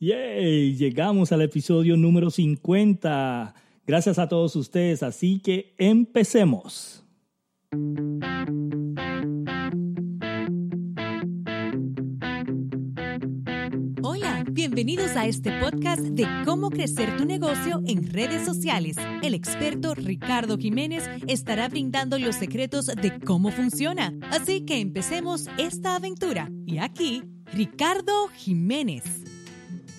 Yay, llegamos al episodio número 50. Gracias a todos ustedes, así que empecemos. Hola, bienvenidos a este podcast de cómo crecer tu negocio en redes sociales. El experto Ricardo Jiménez estará brindando los secretos de cómo funciona. Así que empecemos esta aventura. Y aquí, Ricardo Jiménez.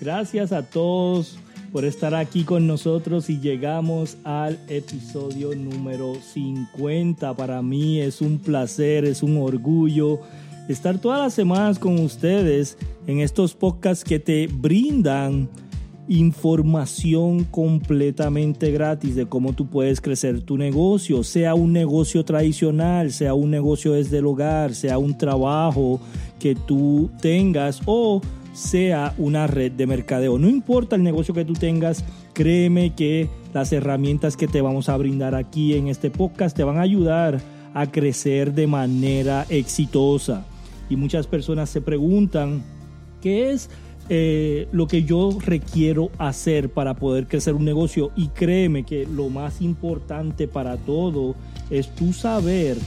Gracias a todos por estar aquí con nosotros y llegamos al episodio número 50. Para mí es un placer, es un orgullo estar todas las semanas con ustedes en estos podcasts que te brindan información completamente gratis de cómo tú puedes crecer tu negocio, sea un negocio tradicional, sea un negocio desde el hogar, sea un trabajo que tú tengas o sea una red de mercadeo. No importa el negocio que tú tengas, créeme que las herramientas que te vamos a brindar aquí en este podcast te van a ayudar a crecer de manera exitosa. Y muchas personas se preguntan, ¿qué es eh, lo que yo requiero hacer para poder crecer un negocio? Y créeme que lo más importante para todo es tú saber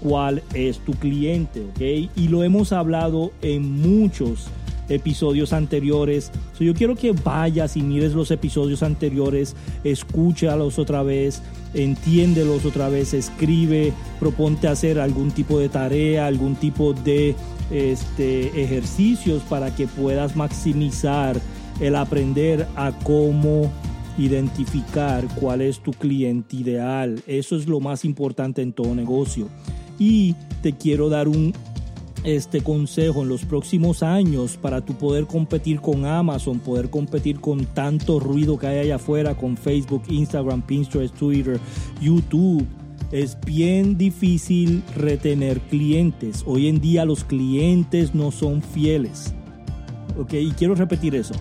cuál es tu cliente, ¿ok? Y lo hemos hablado en muchos episodios anteriores. yo quiero que vayas y mires los episodios anteriores, escúchalos otra vez, entiéndelos otra vez, escribe, proponte hacer algún tipo de tarea, algún tipo de este, ejercicios para que puedas maximizar el aprender a cómo identificar cuál es tu cliente ideal. Eso es lo más importante en todo negocio. Y te quiero dar un este consejo en los próximos años para tu poder competir con Amazon, poder competir con tanto ruido que hay allá afuera, con Facebook, Instagram, Pinterest, Twitter, YouTube. Es bien difícil retener clientes. Hoy en día los clientes no son fieles. Ok, y quiero repetir eso.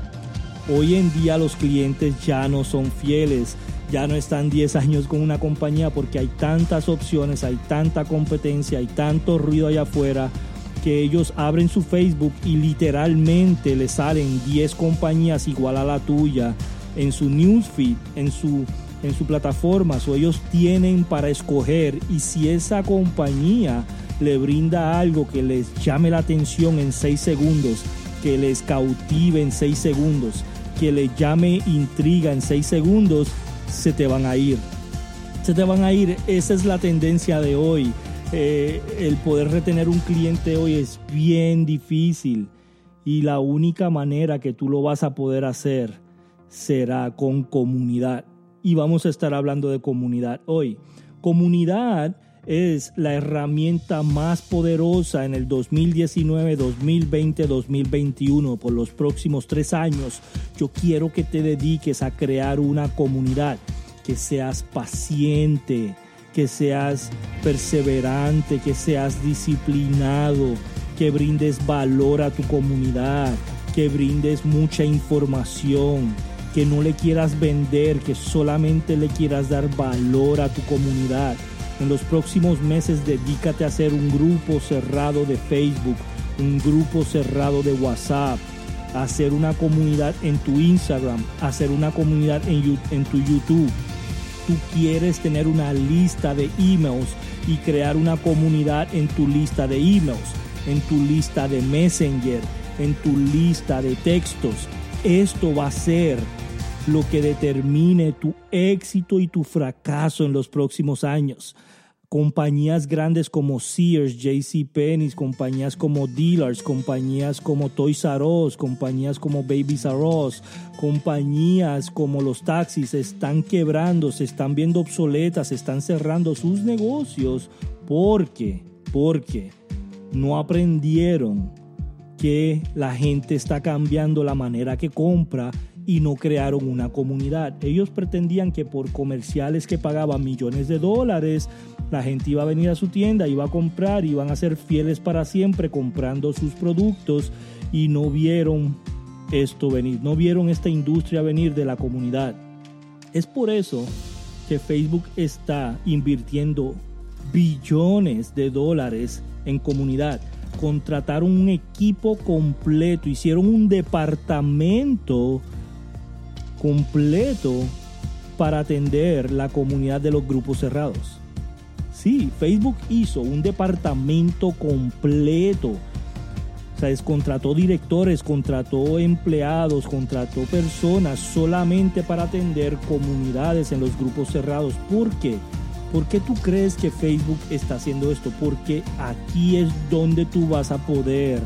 Hoy en día los clientes ya no son fieles ya no están 10 años con una compañía porque hay tantas opciones, hay tanta competencia, hay tanto ruido allá afuera que ellos abren su Facebook y literalmente le salen 10 compañías igual a la tuya en su newsfeed, en su, en su plataforma. O ellos tienen para escoger y si esa compañía le brinda algo que les llame la atención en 6 segundos, que les cautive en 6 segundos, que les llame intriga en 6 segundos, se te van a ir. Se te van a ir. Esa es la tendencia de hoy eh, el poder retener un cliente hoy es bien difícil y la única manera que tú lo vas a poder hacer será con comunidad. Y vamos a estar hablando de comunidad hoy. Comunidad es la herramienta más poderosa en el 2019, 2020, 2021. Por los próximos tres años, yo quiero que te dediques a crear una comunidad, que seas paciente, que seas perseverante, que seas disciplinado, que brindes valor a tu comunidad, que brindes mucha información, que no le quieras vender, que solamente le quieras dar valor a tu comunidad. En los próximos meses dedícate a hacer un grupo cerrado de Facebook, un grupo cerrado de WhatsApp, hacer una comunidad en tu Instagram, hacer una comunidad en, en tu YouTube tú quieres tener una lista de emails y crear una comunidad en tu lista de emails, en tu lista de Messenger, en tu lista de textos. Esto va a ser lo que determine tu éxito y tu fracaso en los próximos años compañías grandes como Sears, JCPenney, compañías como Dealers, compañías como Toys R Us, compañías como Babies R Us, compañías como los taxis están quebrando, se están viendo obsoletas, están cerrando sus negocios. Porque, porque no aprendieron que la gente está cambiando la manera que compra y no crearon una comunidad. Ellos pretendían que por comerciales que pagaban millones de dólares, la gente iba a venir a su tienda, iba a comprar, iban a ser fieles para siempre comprando sus productos y no vieron esto venir, no vieron esta industria venir de la comunidad. Es por eso que Facebook está invirtiendo billones de dólares en comunidad. contrataron un equipo completo, hicieron un departamento completo para atender la comunidad de los grupos cerrados. Sí, Facebook hizo un departamento completo. O sea, contrató directores, contrató empleados, contrató personas solamente para atender comunidades en los grupos cerrados. ¿Por qué? ¿Por qué tú crees que Facebook está haciendo esto? Porque aquí es donde tú vas a poder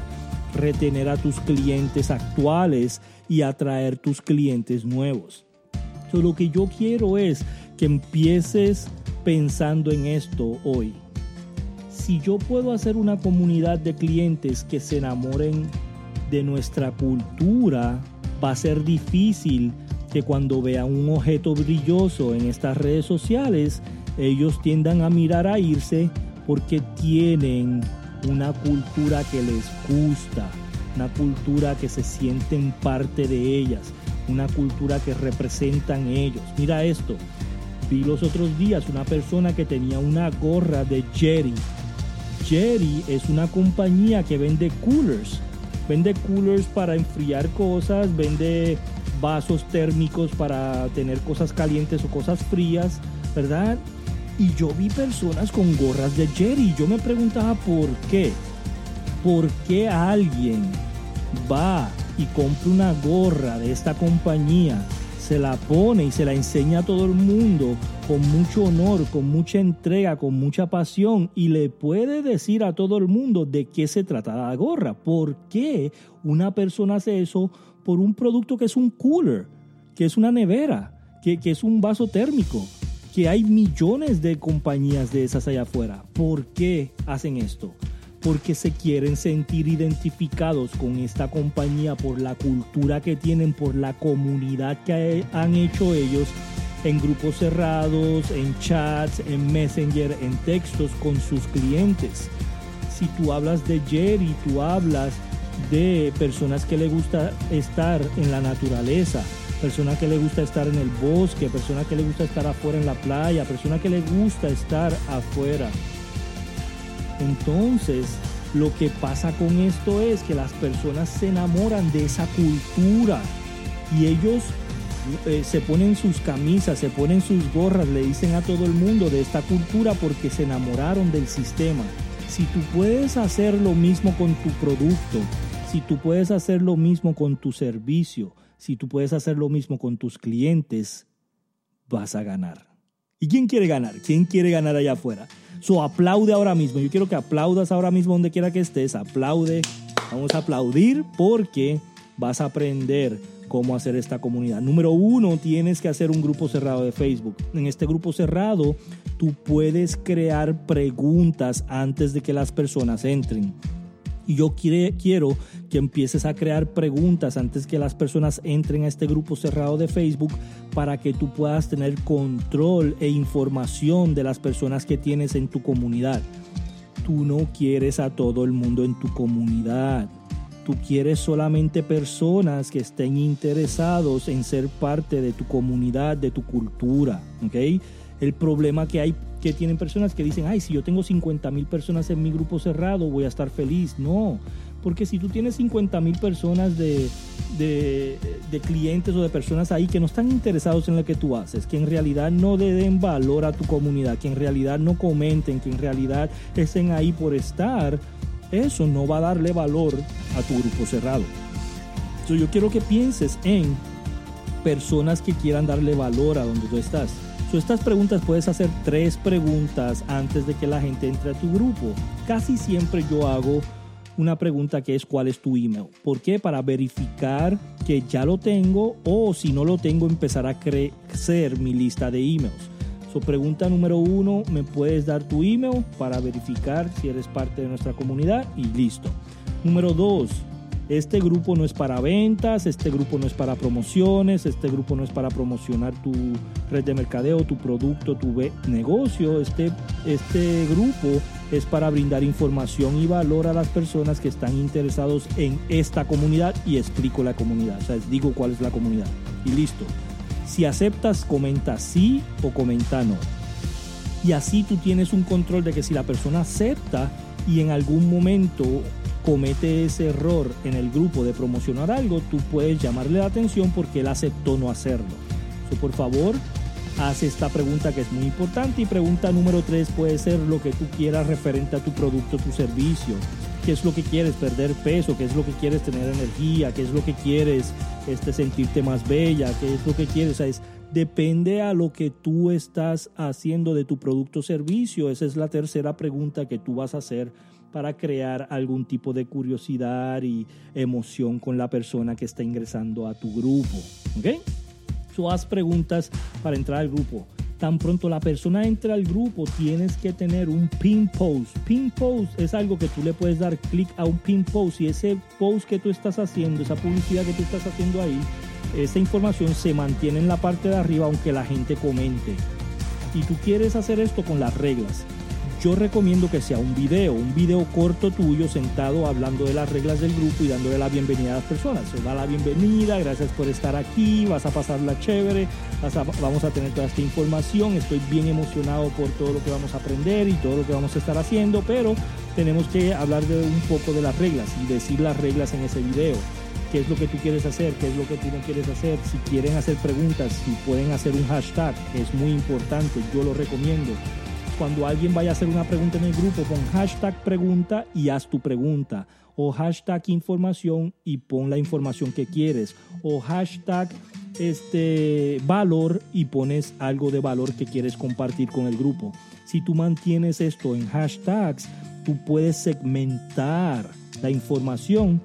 retener a tus clientes actuales y atraer tus clientes nuevos. lo que yo quiero es que empieces pensando en esto hoy. Si yo puedo hacer una comunidad de clientes que se enamoren de nuestra cultura, va a ser difícil que cuando vean un objeto brilloso en estas redes sociales, ellos tiendan a mirar a irse porque tienen una cultura que les gusta, una cultura que se sienten parte de ellas, una cultura que representan ellos. Mira esto, vi los otros días una persona que tenía una gorra de Jerry. Jerry es una compañía que vende coolers, vende coolers para enfriar cosas, vende vasos térmicos para tener cosas calientes o cosas frías, ¿verdad? Y yo vi personas con gorras de Jerry. Yo me preguntaba por qué. ¿Por qué alguien va y compra una gorra de esta compañía, se la pone y se la enseña a todo el mundo con mucho honor, con mucha entrega, con mucha pasión y le puede decir a todo el mundo de qué se trata la gorra? ¿Por qué una persona hace eso por un producto que es un cooler, que es una nevera, que, que es un vaso térmico? Que hay millones de compañías de esas allá afuera. ¿Por qué hacen esto? Porque se quieren sentir identificados con esta compañía por la cultura que tienen, por la comunidad que han hecho ellos en grupos cerrados, en chats, en Messenger, en textos con sus clientes. Si tú hablas de Jerry, tú hablas de personas que le gusta estar en la naturaleza, persona que le gusta estar en el bosque, persona que le gusta estar afuera en la playa, persona que le gusta estar afuera. Entonces, lo que pasa con esto es que las personas se enamoran de esa cultura y ellos eh, se ponen sus camisas, se ponen sus gorras, le dicen a todo el mundo de esta cultura porque se enamoraron del sistema. Si tú puedes hacer lo mismo con tu producto, si tú puedes hacer lo mismo con tu servicio, si tú puedes hacer lo mismo con tus clientes, vas a ganar. ¿Y quién quiere ganar? ¿Quién quiere ganar allá afuera? So aplaude ahora mismo. Yo quiero que aplaudas ahora mismo donde quiera que estés. Aplaude. Vamos a aplaudir porque vas a aprender cómo hacer esta comunidad. Número uno, tienes que hacer un grupo cerrado de Facebook. En este grupo cerrado, tú puedes crear preguntas antes de que las personas entren. Y yo quiero que empieces a crear preguntas antes que las personas entren a este grupo cerrado de Facebook para que tú puedas tener control e información de las personas que tienes en tu comunidad. Tú no quieres a todo el mundo en tu comunidad. Tú quieres solamente personas que estén interesados en ser parte de tu comunidad, de tu cultura. ¿ok? El problema que hay que tienen personas que dicen, ay, si yo tengo 50 mil personas en mi grupo cerrado, voy a estar feliz. No, porque si tú tienes 50 mil personas de, de, clientes o de personas ahí que no están interesados en lo que tú haces, que en realidad no le den valor a tu comunidad, que en realidad no comenten, que en realidad estén ahí por estar, eso no va a darle valor a tu grupo cerrado. Entonces yo quiero que pienses en personas que quieran darle valor a donde tú estás estas preguntas puedes hacer tres preguntas antes de que la gente entre a tu grupo. Casi siempre yo hago una pregunta que es cuál es tu email. ¿Por qué? Para verificar que ya lo tengo o si no lo tengo empezar a crecer mi lista de emails. So, pregunta número uno, ¿me puedes dar tu email para verificar si eres parte de nuestra comunidad? Y listo. Número dos, este grupo no es para ventas, este grupo no es para promociones, este grupo no es para promocionar tu red de mercadeo, tu producto, tu negocio. Este, este grupo es para brindar información y valor a las personas que están interesados en esta comunidad y explico la comunidad. O sea, digo cuál es la comunidad. Y listo. Si aceptas, comenta sí o comenta no. Y así tú tienes un control de que si la persona acepta y en algún momento comete ese error en el grupo de promocionar algo, tú puedes llamarle la atención porque él aceptó no hacerlo. por favor, haz esta pregunta que es muy importante y pregunta número tres puede ser lo que tú quieras referente a tu producto, tu servicio. ¿Qué es lo que quieres? Perder peso, ¿qué es lo que quieres? Tener energía, ¿qué es lo que quieres? Este, sentirte más bella, ¿qué es lo que quieres? es, depende a lo que tú estás haciendo de tu producto o servicio. Esa es la tercera pregunta que tú vas a hacer para crear algún tipo de curiosidad y emoción con la persona que está ingresando a tu grupo. ¿Ok? So, haz preguntas para entrar al grupo tan pronto la persona entra al grupo, tienes que tener un pin post. Pin post es algo que tú le puedes dar clic a un pin post y ese post que tú estás haciendo, esa publicidad que tú estás haciendo ahí, esa información se mantiene en la parte de arriba aunque la gente comente. Y tú quieres hacer esto con las reglas yo recomiendo que sea un video, un video corto tuyo sentado hablando de las reglas del grupo y dándole la bienvenida a las personas. Se da la bienvenida, gracias por estar aquí, vas a pasarla chévere, vamos a tener toda esta información, estoy bien emocionado por todo lo que vamos a aprender y todo lo que vamos a estar haciendo, pero tenemos que hablar de un poco de las reglas y decir las reglas en ese video. Qué es lo que tú quieres hacer, qué es lo que tú no quieres hacer, si quieren hacer preguntas, si pueden hacer un hashtag, es muy importante, yo lo recomiendo cuando alguien vaya a hacer una pregunta en el grupo, pon hashtag pregunta y haz tu pregunta. O hashtag información y pon la información que quieres. O hashtag este valor y pones algo de valor que quieres compartir con el grupo. Si tú mantienes esto en hashtags, tú puedes segmentar la información.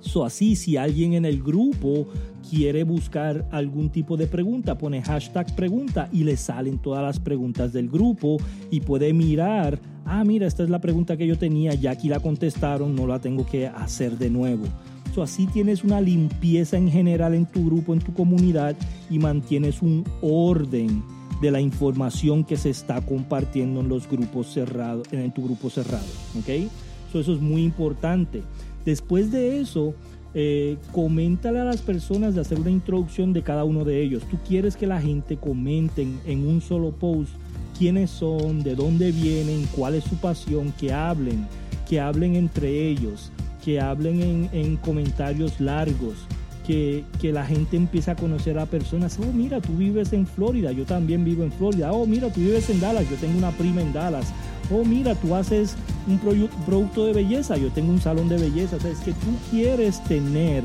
So así, si alguien en el grupo quiere buscar algún tipo de pregunta, pone hashtag pregunta y le salen todas las preguntas del grupo y puede mirar, ah, mira, esta es la pregunta que yo tenía, ya aquí la contestaron, no la tengo que hacer de nuevo. So, así tienes una limpieza en general en tu grupo, en tu comunidad y mantienes un orden de la información que se está compartiendo en los grupos cerrados, en tu grupo cerrado. ¿ok? So, eso es muy importante. Después de eso, eh, coméntale a las personas de hacer una introducción de cada uno de ellos. Tú quieres que la gente comenten en un solo post quiénes son, de dónde vienen, cuál es su pasión, que hablen, que hablen entre ellos, que hablen en, comentarios largos. Que, que, la gente empiece a conocer a personas. Oh, mira, tú vives en Florida, yo también vivo en Florida. Oh, mira, tú vives en Dallas, yo tengo una prima en Dallas oh mira, tú haces un producto de belleza, yo tengo un salón de belleza. O sea, es que tú quieres tener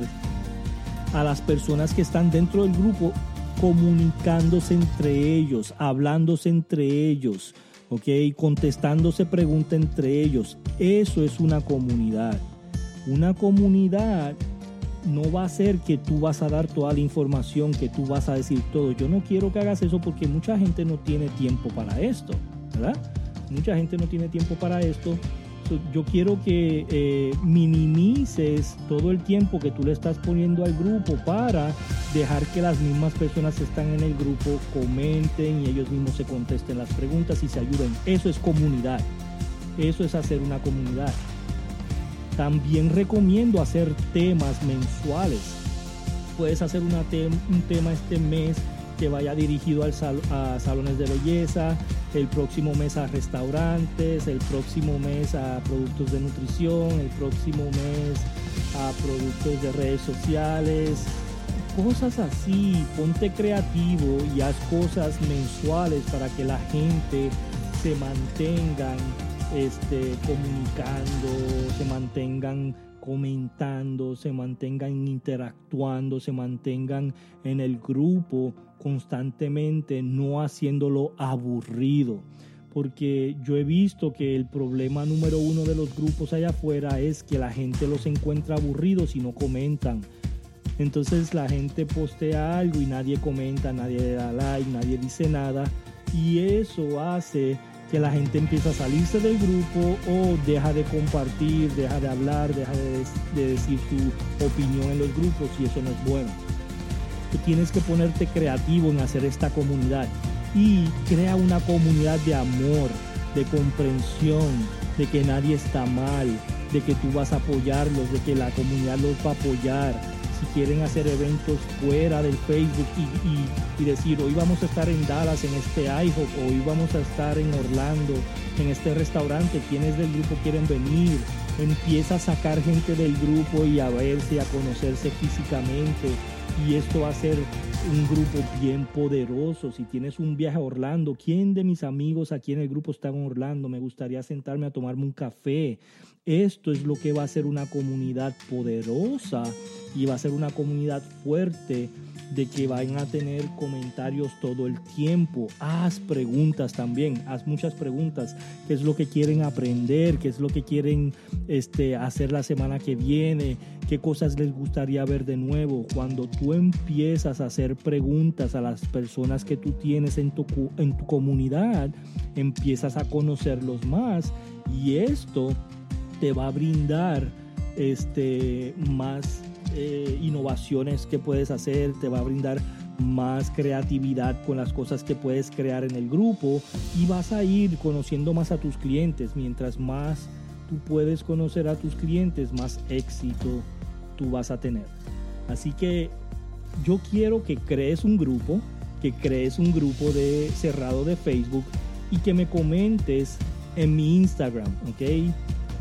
a las personas que están dentro del grupo comunicándose entre ellos, hablándose entre ellos, ¿ok? Contestándose preguntas entre ellos. Eso es una comunidad. Una comunidad no va a ser que tú vas a dar toda la información, que tú vas a decir todo. Yo no quiero que hagas eso porque mucha gente no tiene tiempo para esto, ¿verdad? Mucha gente no tiene tiempo para esto. Yo quiero que eh, minimices todo el tiempo que tú le estás poniendo al grupo para dejar que las mismas personas que están en el grupo comenten y ellos mismos se contesten las preguntas y se ayuden. Eso es comunidad. Eso es hacer una comunidad. También recomiendo hacer temas mensuales. Puedes hacer una un tema este mes que vaya dirigido al a salones de belleza, el próximo mes a restaurantes, el próximo mes a productos de nutrición, el próximo mes a productos de redes sociales, cosas así, ponte creativo y haz cosas mensuales para que la gente se mantengan este, comunicando, se mantengan comentando, se mantengan interactuando, se mantengan en el grupo constantemente, no haciéndolo aburrido. Porque yo he visto que el problema número uno de los grupos allá afuera es que la gente los encuentra aburridos y no comentan. Entonces la gente postea algo y nadie comenta, nadie da like, nadie dice nada. Y eso hace que la gente empieza a salirse del grupo o deja de compartir, deja de hablar, deja de, de decir su opinión en los grupos y eso no es bueno. Tú tienes que ponerte creativo en hacer esta comunidad y crea una comunidad de amor, de comprensión, de que nadie está mal, de que tú vas a apoyarlos, de que la comunidad los va a apoyar. Si quieren hacer eventos fuera del Facebook y, decir, hoy vamos a estar en Dallas en este IHOP, hoy vamos a estar en Orlando en este restaurante, quienes del grupo quieren venir, empieza a sacar gente del grupo y a verse, a conocerse físicamente. Y esto va a ser un grupo bien poderoso. Si tienes un viaje a Orlando, ¿quién de mis amigos aquí en el grupo está en Orlando? Me gustaría sentarme a tomarme un café. Esto es lo que va a ser una comunidad poderosa y va a ser una comunidad fuerte de que vayan a tener comentarios todo el tiempo. Haz preguntas también, haz muchas preguntas. ¿Qué es lo que quieren aprender? ¿Qué es lo que quieren este, hacer la semana que viene? ¿Qué cosas les gustaría ver de nuevo? Cuando tú empiezas a hacer preguntas a las personas que tú tienes en tu, en tu comunidad, empiezas a conocerlos más y esto te va a brindar este, más eh, innovaciones que puedes hacer, te va a brindar más creatividad con las cosas que puedes crear en el grupo y vas a ir conociendo más a tus clientes. Mientras más tú puedes conocer a tus clientes, más éxito tú vas a tener. Así que yo quiero que crees un grupo, que crees un grupo de cerrado de Facebook y que me comentes en mi Instagram, ¿ok?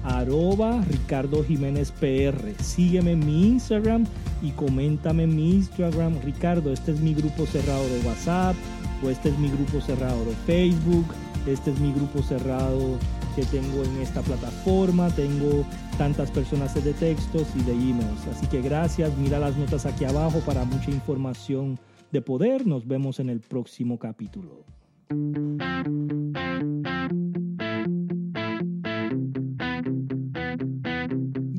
Arroba Ricardo Jiménez PR. Sígueme en mi Instagram y coméntame en mi Instagram, Ricardo, este es mi grupo cerrado de WhatsApp o este es mi grupo cerrado de Facebook, este es mi grupo cerrado que tengo en esta plataforma, tengo tantas personas de textos y de emails. Así que gracias, mira las notas aquí abajo para mucha información de poder. Nos vemos en el próximo capítulo.